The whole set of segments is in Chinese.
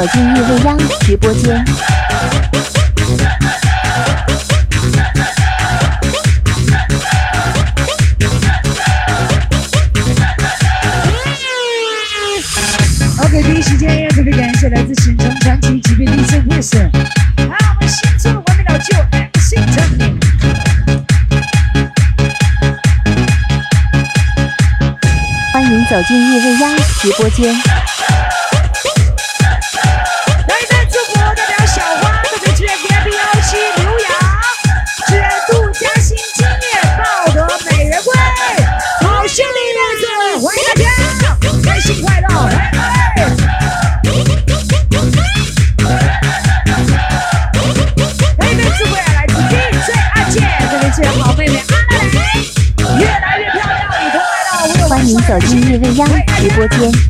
走进叶未央直播间。OK，第一时间要特别感谢来自神城传奇级别的音乐人，还欢迎走进叶未央直播间。播间。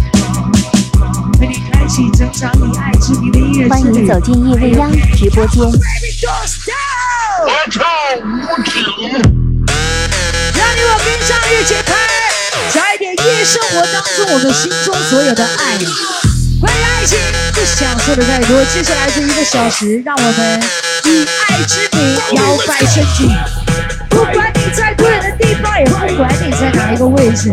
欢迎走进夜未央直播间。我靠，我只让你我跟上乐节拍，甩点夜生活当中我们心中所有的爱。关于爱情，不想说的太多。接下来这一个小时，让我们以爱之名摇摆身体。不管你在多远的地方，也不管你在哪一个位置，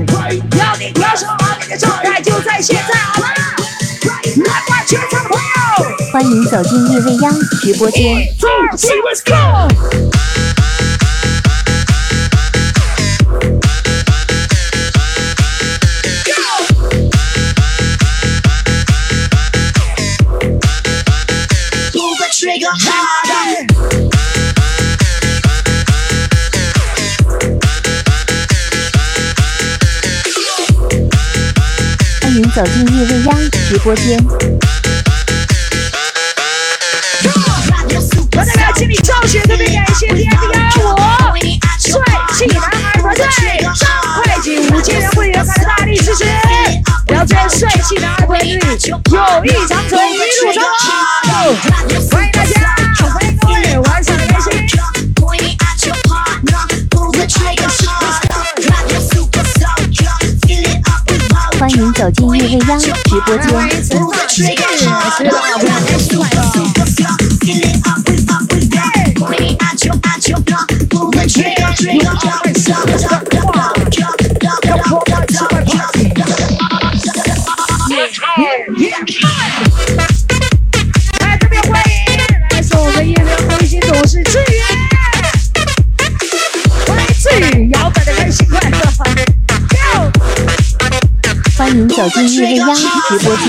要你调整好你的状态就在现在好吗？欢迎走进夜未央直播间。欢迎走进叶未央直播间。特别感谢 D S 幺五帅气男孩团队，张会计五千元会员卡的大力支持，聊些帅气男孩团队，友谊长存，一路走。欢迎大家，欢迎各位，晚上开心。欢迎走进夜未央直播间，我是老马，我是老马。特别欢迎来我们心董事欢迎摇的开心快乐。欢迎走进叶未央直播间。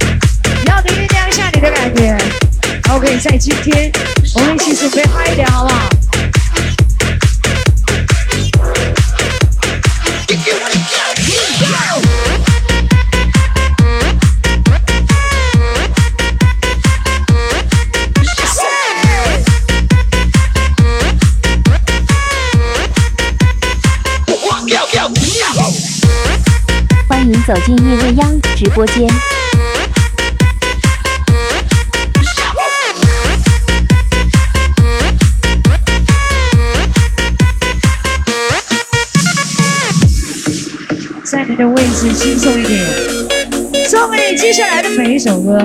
耶！OK，在今天，我们一起准备嗨一点，好不好？欢迎走进夜未央直播间。轻松一点，送给接下来的每一首歌，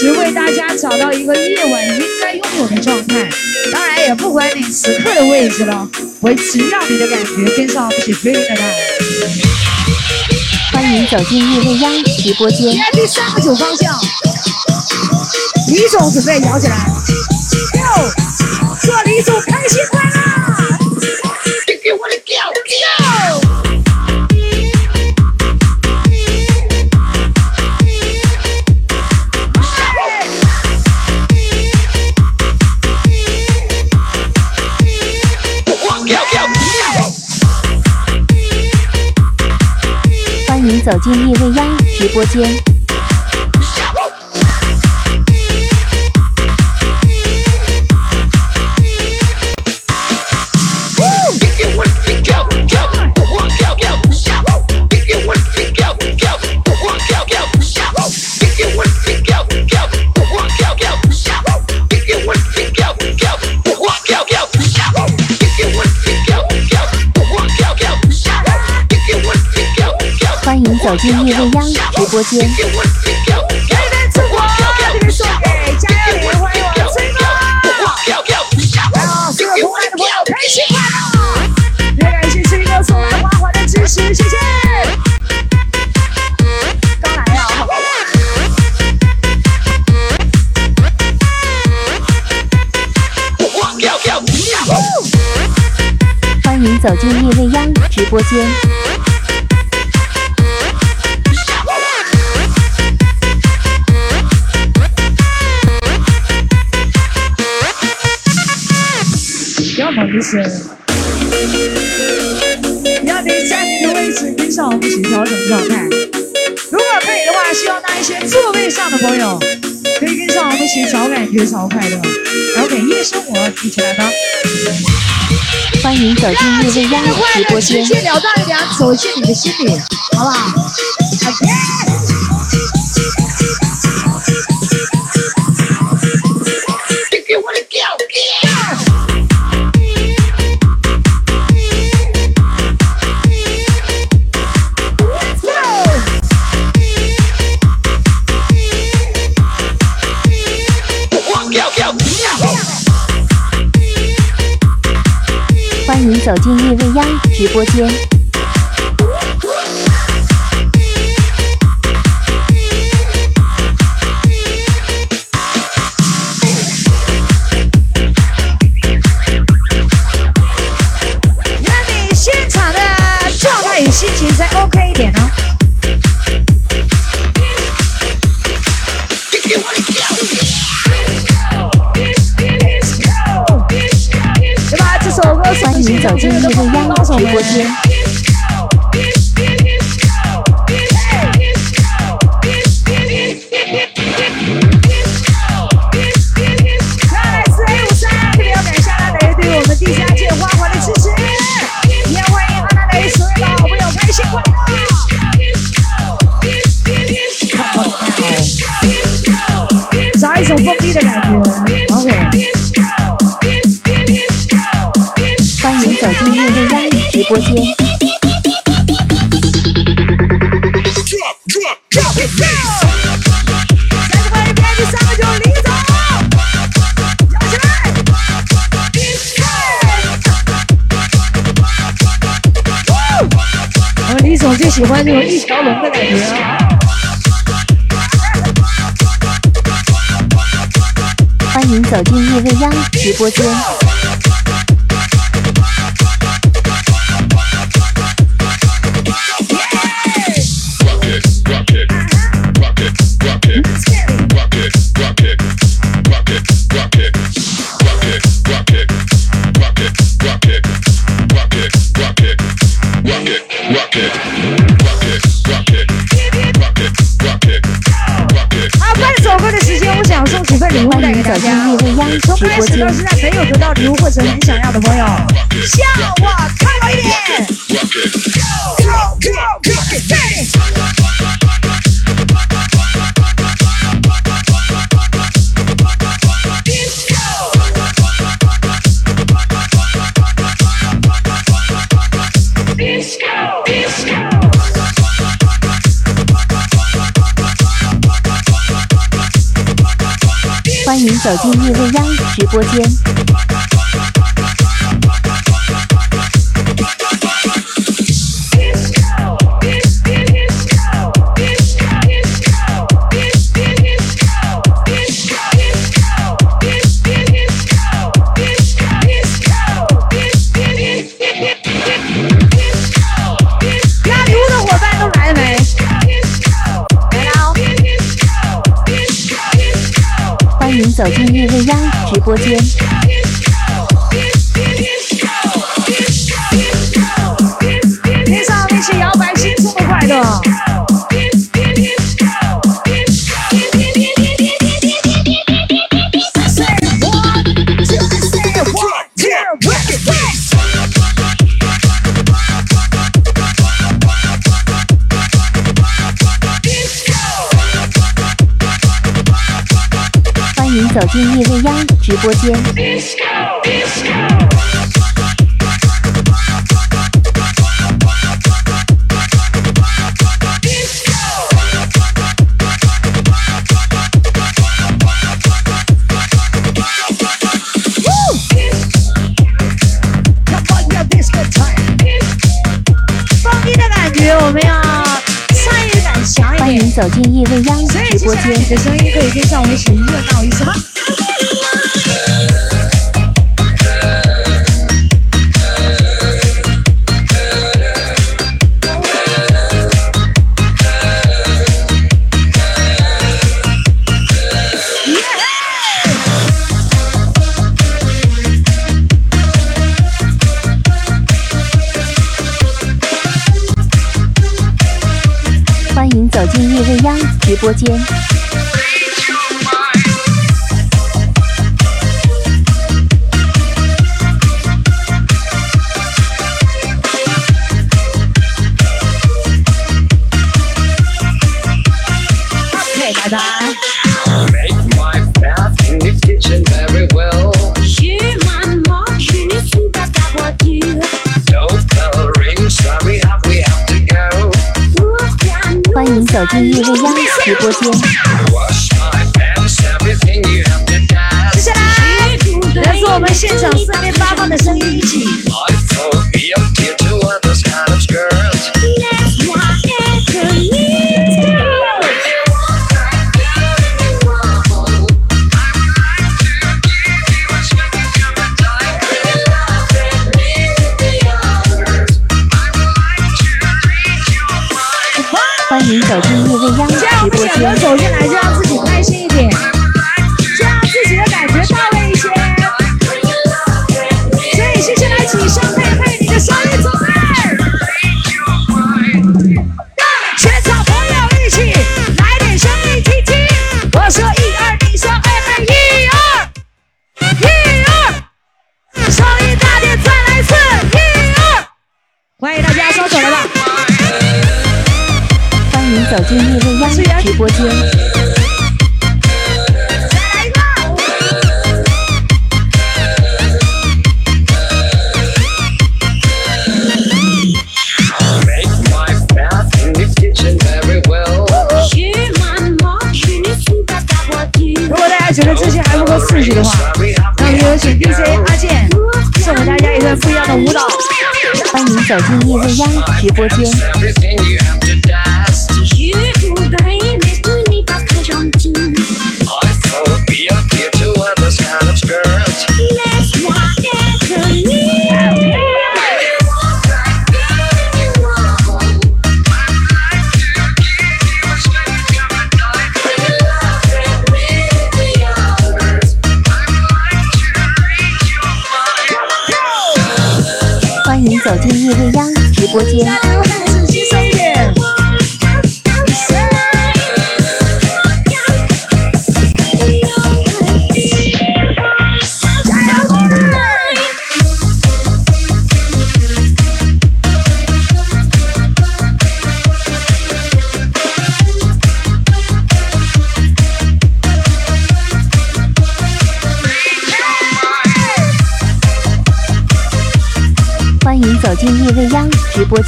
只为大家找到一个夜晚应该拥有的状态。当然也不管你此刻的位置了，维持让你的感觉跟上节奏的感。欢迎走进夜未央直播间。第三个酒方向，李总准备摇起来。六，做一手开心。走进夜未央直播间。走进叶未央直播间。啊，所有同的朋友，开心快乐！也感谢送来的花的支持，谢谢。刚来欢迎走进叶未央直播间。是，让你站你的位置，跟上我们请调整状态。如果可以的话，希望那一些座位上的朋友可以跟上我们起找感觉，找快乐。OK，夜生活一起来吧！欢迎进夜木木的直播间，谢谢老一点走进你的心里，好不好？走进夜未央直播间。Yeah. 播间。我李总最喜欢那种一条龙的感觉。欢迎走进叶未央直播间。从开始到现在，没有得到礼物或者你想要的朋友，笑我太没脸。欢迎走进夜未央直播间。走进叶未央直播间。走进叶未央直播间。走进夜未央直播间，声音，可以跟上我们十一热闹一下。直播间。走进叶丽娅的直播间。接下来，来自我们现场四面八方的声音一起。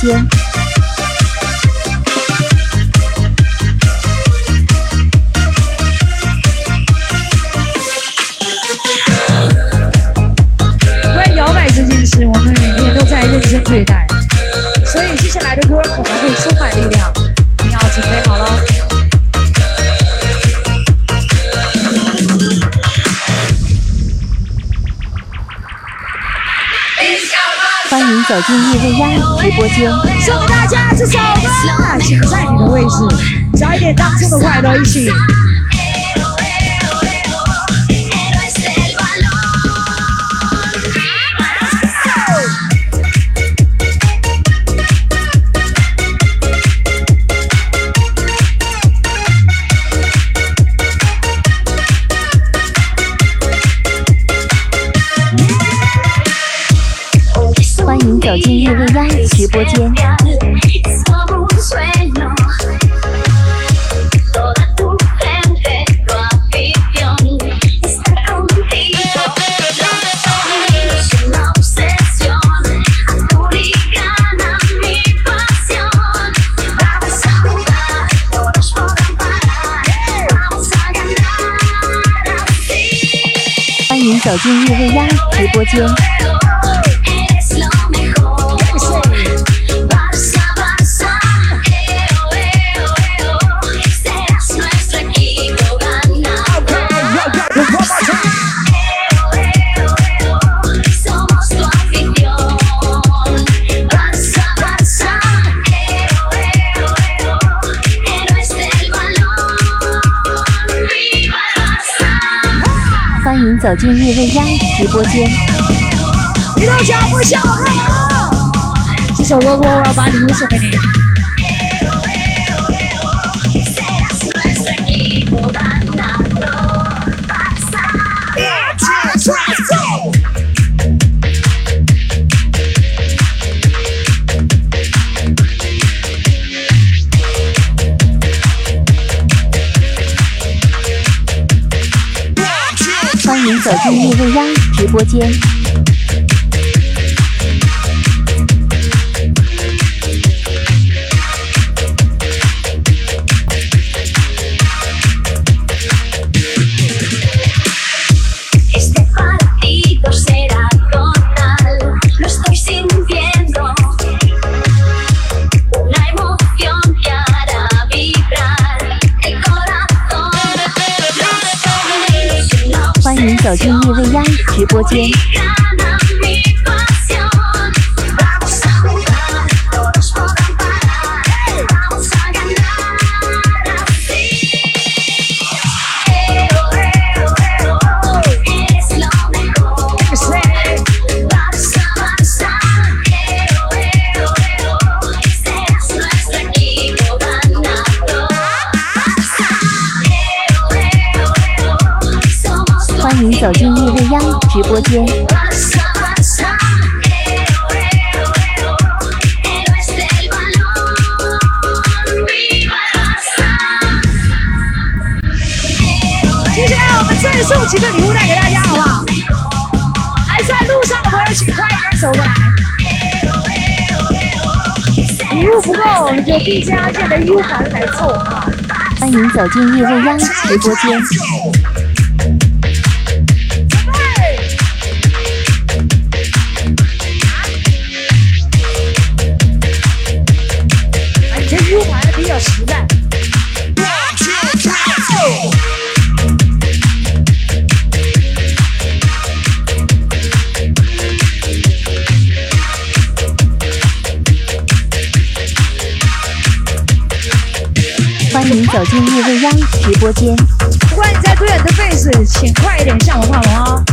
间。进入未央直播间，送给大家这首吧！请在你的位置，找一点当初的快乐，一起。这首《哥哥，我要把礼物送给你。One two three g 欢迎走进叶未央直播间。走进叶未央直播间。欢迎走进叶未央直播间。接下来我们再送几个礼物带给大家，好不好？还在路上的朋友，请快点走过来。礼物不够，我们就 BGM 和 U 盘来凑啊！欢迎走进叶未央直播间。走进叶未央直播间，不管你家多远的位置，请快一点向我靠拢哦！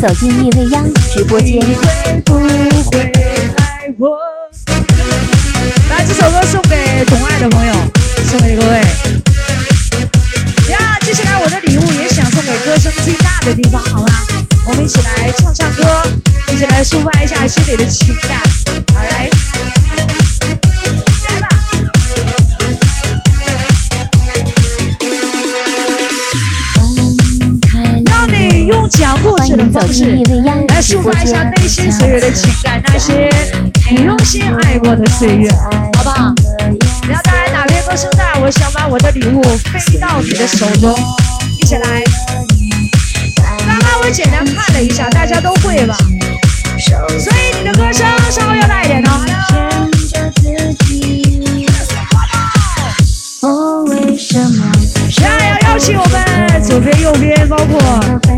走进夜未央直播间，来，这首歌送给懂爱的朋友，送给各位。呀，接下来我的礼物也想送给歌声最大的地方，好吗？我们一起来唱唱歌，一起来抒发一下心里的情感。好来。走进所有的情感，那些你用心爱过的岁月，好不好？不要带来打天歌声了，我想把我的礼物飞到你的手中，一起来。刚刚我简单看了一下，大家都会吧？所以你的歌声稍微要大一点呢。加油！十二幺，邀请我们左边、右边包括。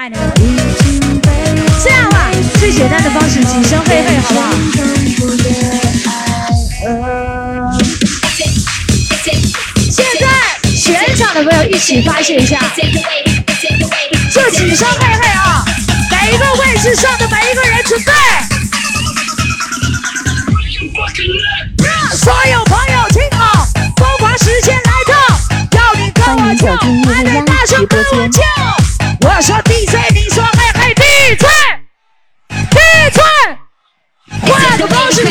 这样吧，最简单的方式，几声嘿嘿，好不好？现在全场的朋友一起发泄一下，就几声嘿嘿啊！每一个位置上的每一个人准备。所有朋友，听好，疯狂时间来到，要你跟我跳，还得大声叫，我说。欢是的。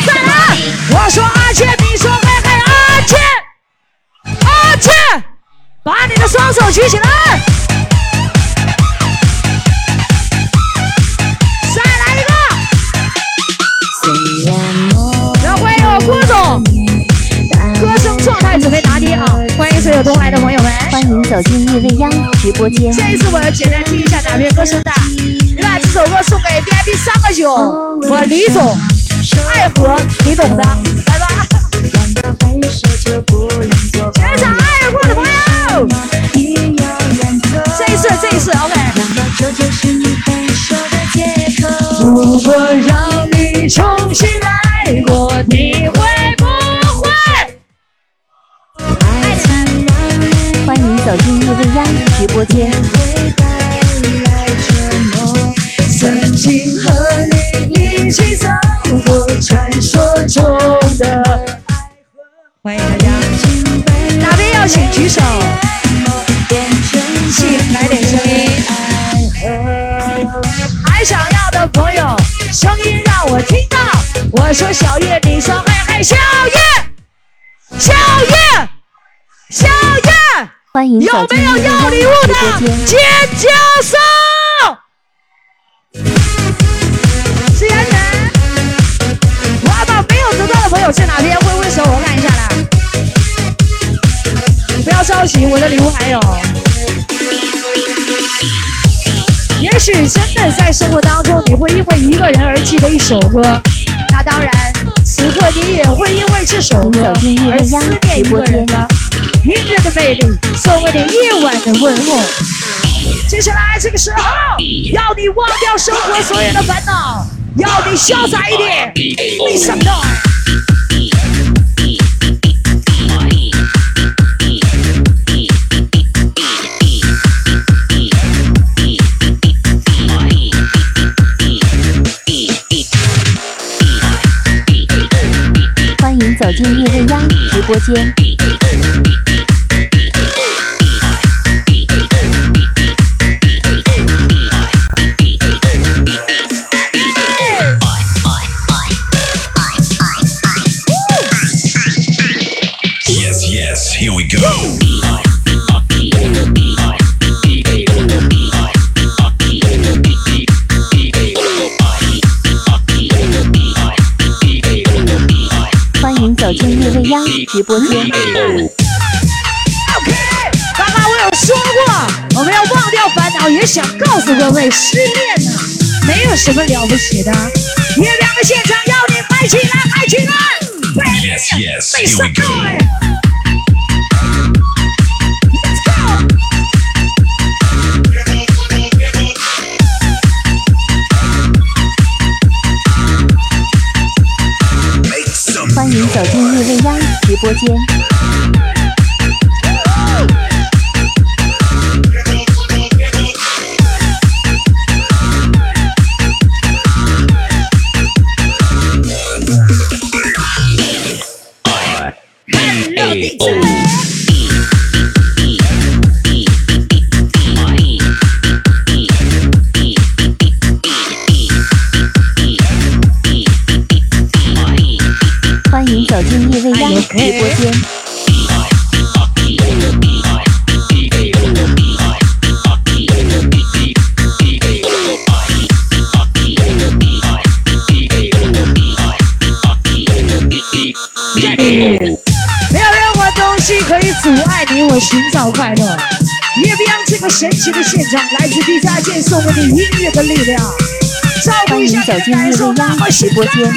我说阿倩，你说妹妹阿倩，阿倩，把你的双手举起来。再来一个。要欢迎郭总，歌声状态准备拿捏啊！欢迎所有到来的朋友们，欢迎走进夜未央直播间。这一次我要简单听一下哪边歌声大？你把这首歌送给 VIP 三个九，我李总。爱河，你懂的，来吧！全场爱过的朋友，这一次，这一次，OK。我说小月，你说嘿嗨，小月，小月，小月，有没有要礼物的尖叫声？是杨远，我把没有得到的朋友去哪边挥挥手，我看一下啦。不要着急，我的礼物还有。也许真的在生活当中，你会因为一个人而记得一首歌。那当然，此刻你也会因为这首歌而思念一个人吗？音乐的魅力，所谓的夜晚的温柔。接下来这个时候，要你忘掉生活所有的烦恼，要你潇洒一点，为上么？音乐未央直播间一波热舞。OK，刚刚我有说过，我们要忘掉烦恼，也想告诉各位，失恋呢没有什么了不起的。月亮的现场要你嗨起来，嗨起来！Yes y e s e g r l e t s go。欢迎走进夜未央。播间。R A 快乐。乐这个神奇的的现场，来自送给音力量。欢迎小军路路通，直播间。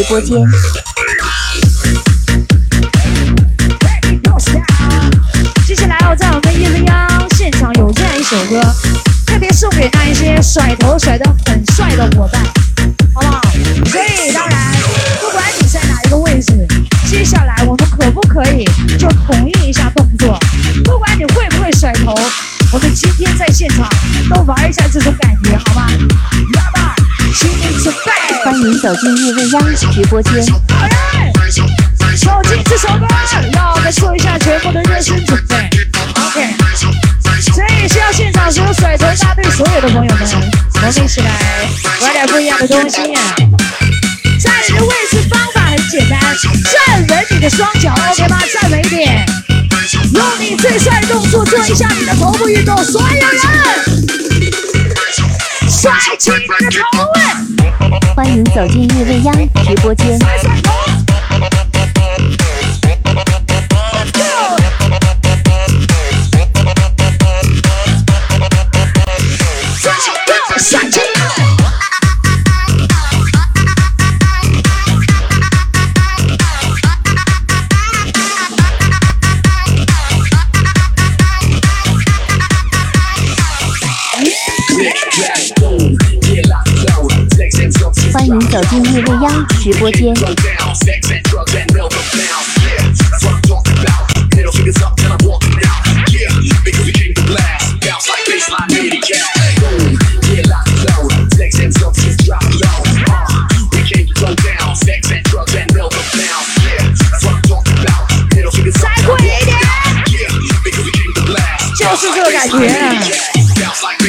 直播间，接下来我再我们夜未央现场有这样一首歌，特别送给那一些甩头甩的很帅的伙伴，好不好？所以当然，不管你在哪一个位置，接下来我们可不可以就统一一下动作？不管你会不会甩头，我们今天在现场都玩一下这种感觉，好吧？请走进夜未央直播间。走进这首歌，让我们做一下全部的热身准备。OK，这是要现场所有甩头大队所有的朋友们，我们一起来，玩点不一样的东西。站的位置方法很简单，站稳你的双脚，OK 吗？站稳一点，用你最帅的动作，做一下你的头部运动。所有人。欢迎走进叶未央直播间。走进夜未央直播间。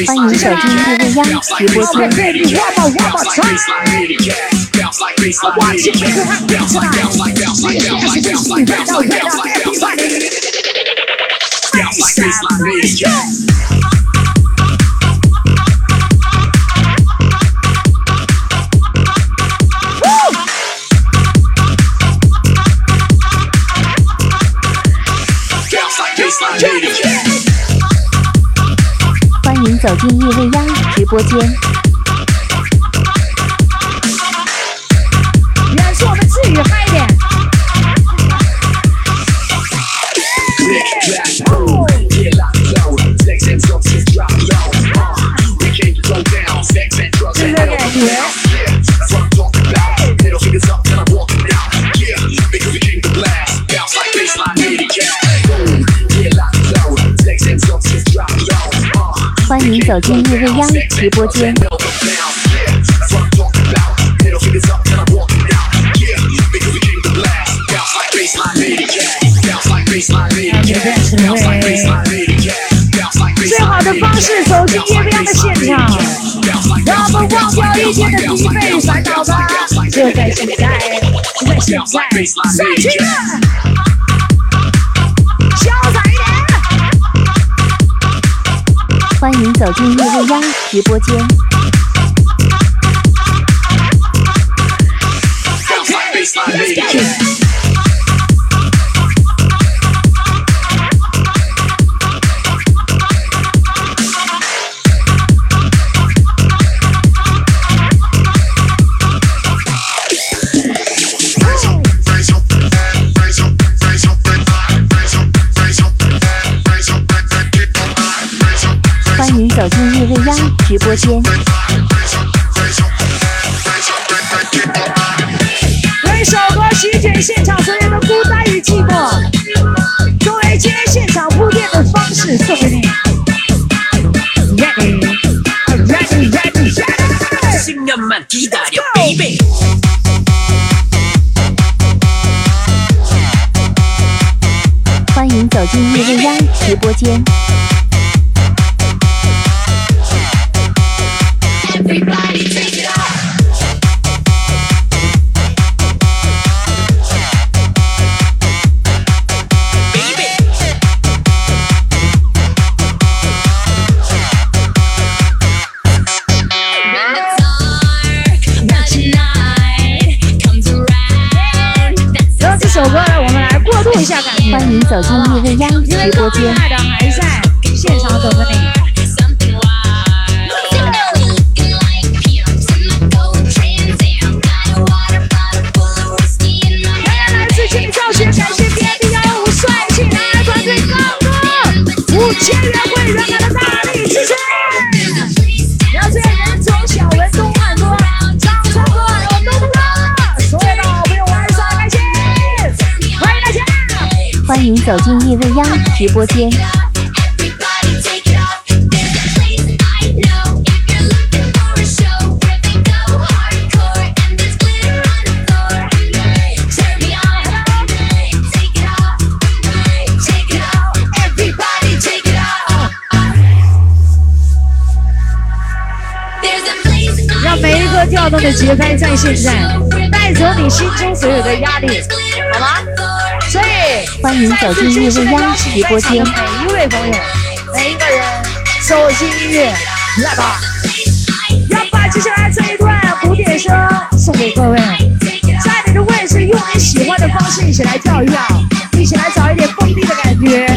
欢迎走进变未央直播间。室。走进夜未央直播间。你走进夜未央直播间。最好的方式，收听夜未央的现场。让我们忘掉一切的疲惫烦恼吧！就在现在，就在现在，再见！欢迎走进夜未央直播间。直播间。这首歌席卷现场所有的孤单与寂寞，作为今天现场铺垫的方式送给你。欢迎走进叶瑞央直播间。直播间。让每一个跳动的节拍在现在，带走你心中所有的压力。欢迎走进叶未央直播间，每一位朋友，每一个人，走进音乐，来吧。要把接下来这一段鼓点声送给各位，在你的位置，用你喜欢的方式一起来跳一跳，一起来找一点蹦迪的感觉。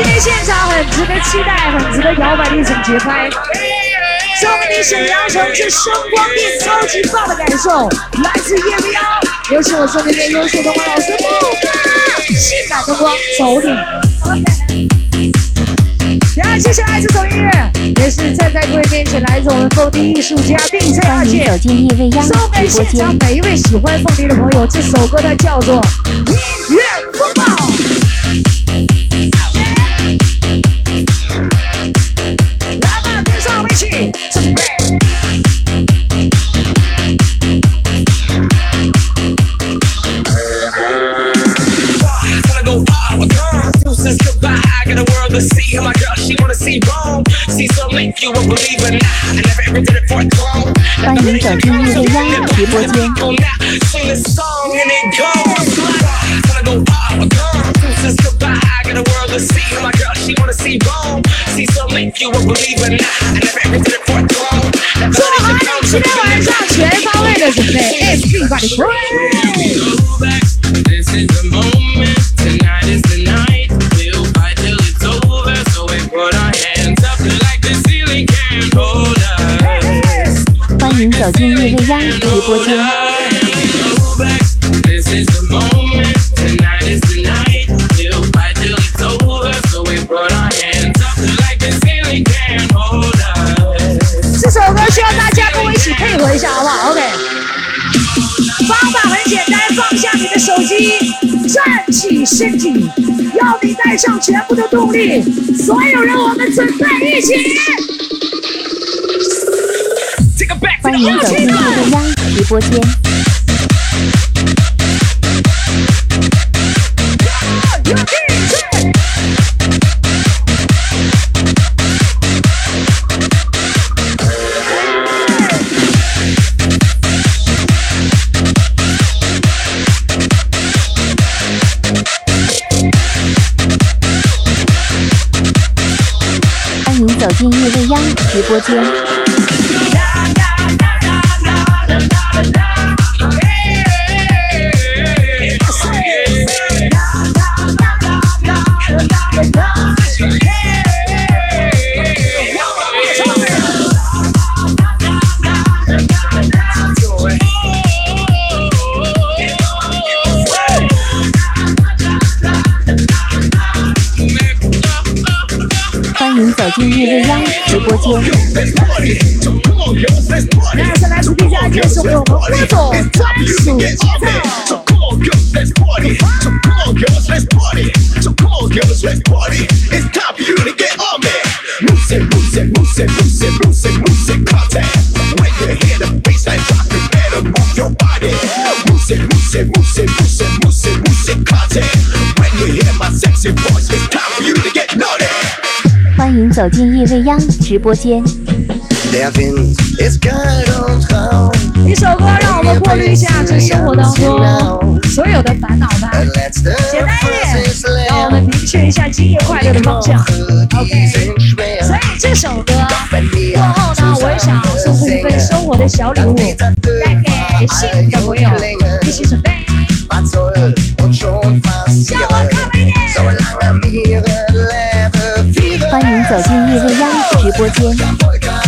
今天现场很值得期待，很值得摇摆的一种节拍。送给你沈阳城之声光电超级棒的感受，来自夜未央。有请我送给边优秀的花老师穆性感灯光走你！呀，谢谢！这首音乐也是站在各位面前来自我们凤笛艺术家并翠二姐。走进夜未央送给现场每一位喜欢凤笛的朋友，这首歌它叫做《音乐风暴》。欢迎走进夜未央直播间。做好你的全方位的准备，everybody。站起身体，要你带上全部的动欢迎走进我飞扬直播间。播间。欢迎走进夜未央直播间。一首歌，让我们过滤一下这生活当中所有的烦恼吧，简单一点，让我们明确一下今夜快乐的方向。OK。所以这首歌过后呢，我也想送出一份生活的小礼物，带给幸的朋友。一起准备。欢迎走进叶未央直播间。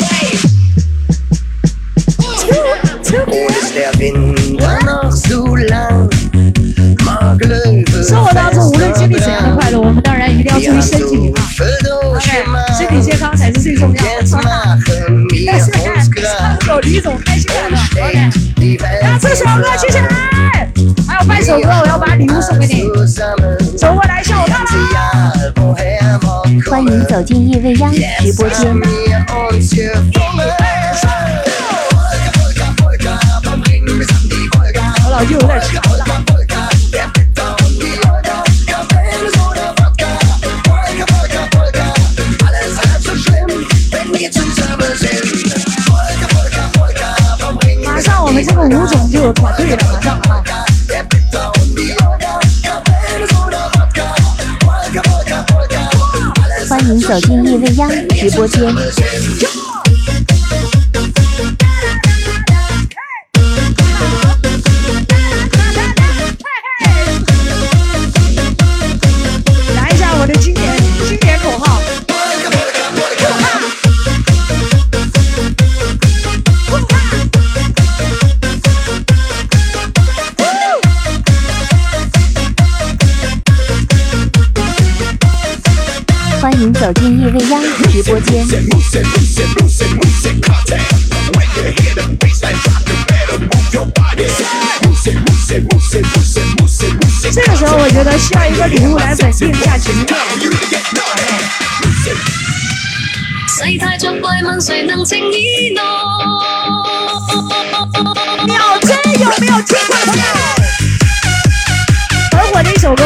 生活当中，无论经历怎样的快乐，我们当然一定要注意身体嘛。OK，身体健康才是最重要的。但是，但是搞李总开心快乐。OK，大志小哥，谢谢啦！还有半首歌，我要把礼物送给你。走过来一下，我看到。欢迎走进叶未央直播间。马上我们这个舞种就有团队了，马上啊！欢迎走进叶未央直播间。走进叶未央直播间，这个时候我觉得需要一个礼物来稳定一下情绪。秒针有没有听过的朋友？很火的一首歌。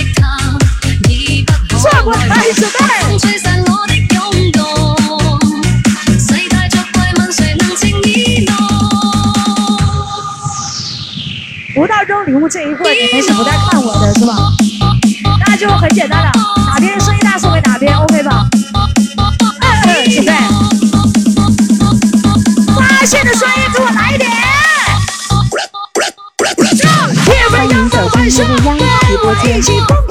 不到扔礼物这一步，你们是不再看我的是吧？那就很简单的，哪边声音大，送给哪边，OK 吧？准备，发现的声音给我来一点。欢迎走进梦未央直播间。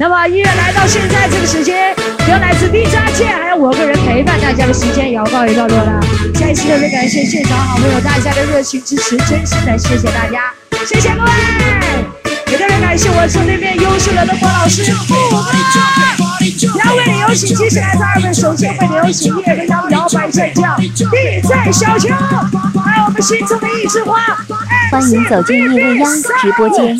那么音乐来到现在这个时间，由来自李佳倩，还有我个人陪伴大家的时间，也要告一段落了。再一次特别感谢现场好朋友大家的热情支持，真心的谢谢大家，谢谢各位。也特别感谢我们对面优秀的灯光老师。两位有请，接下来的二位首先有请叶和杨摇摆升将、地在小秋，还有我们心中的一枝花。欢迎走进叶未央直播间。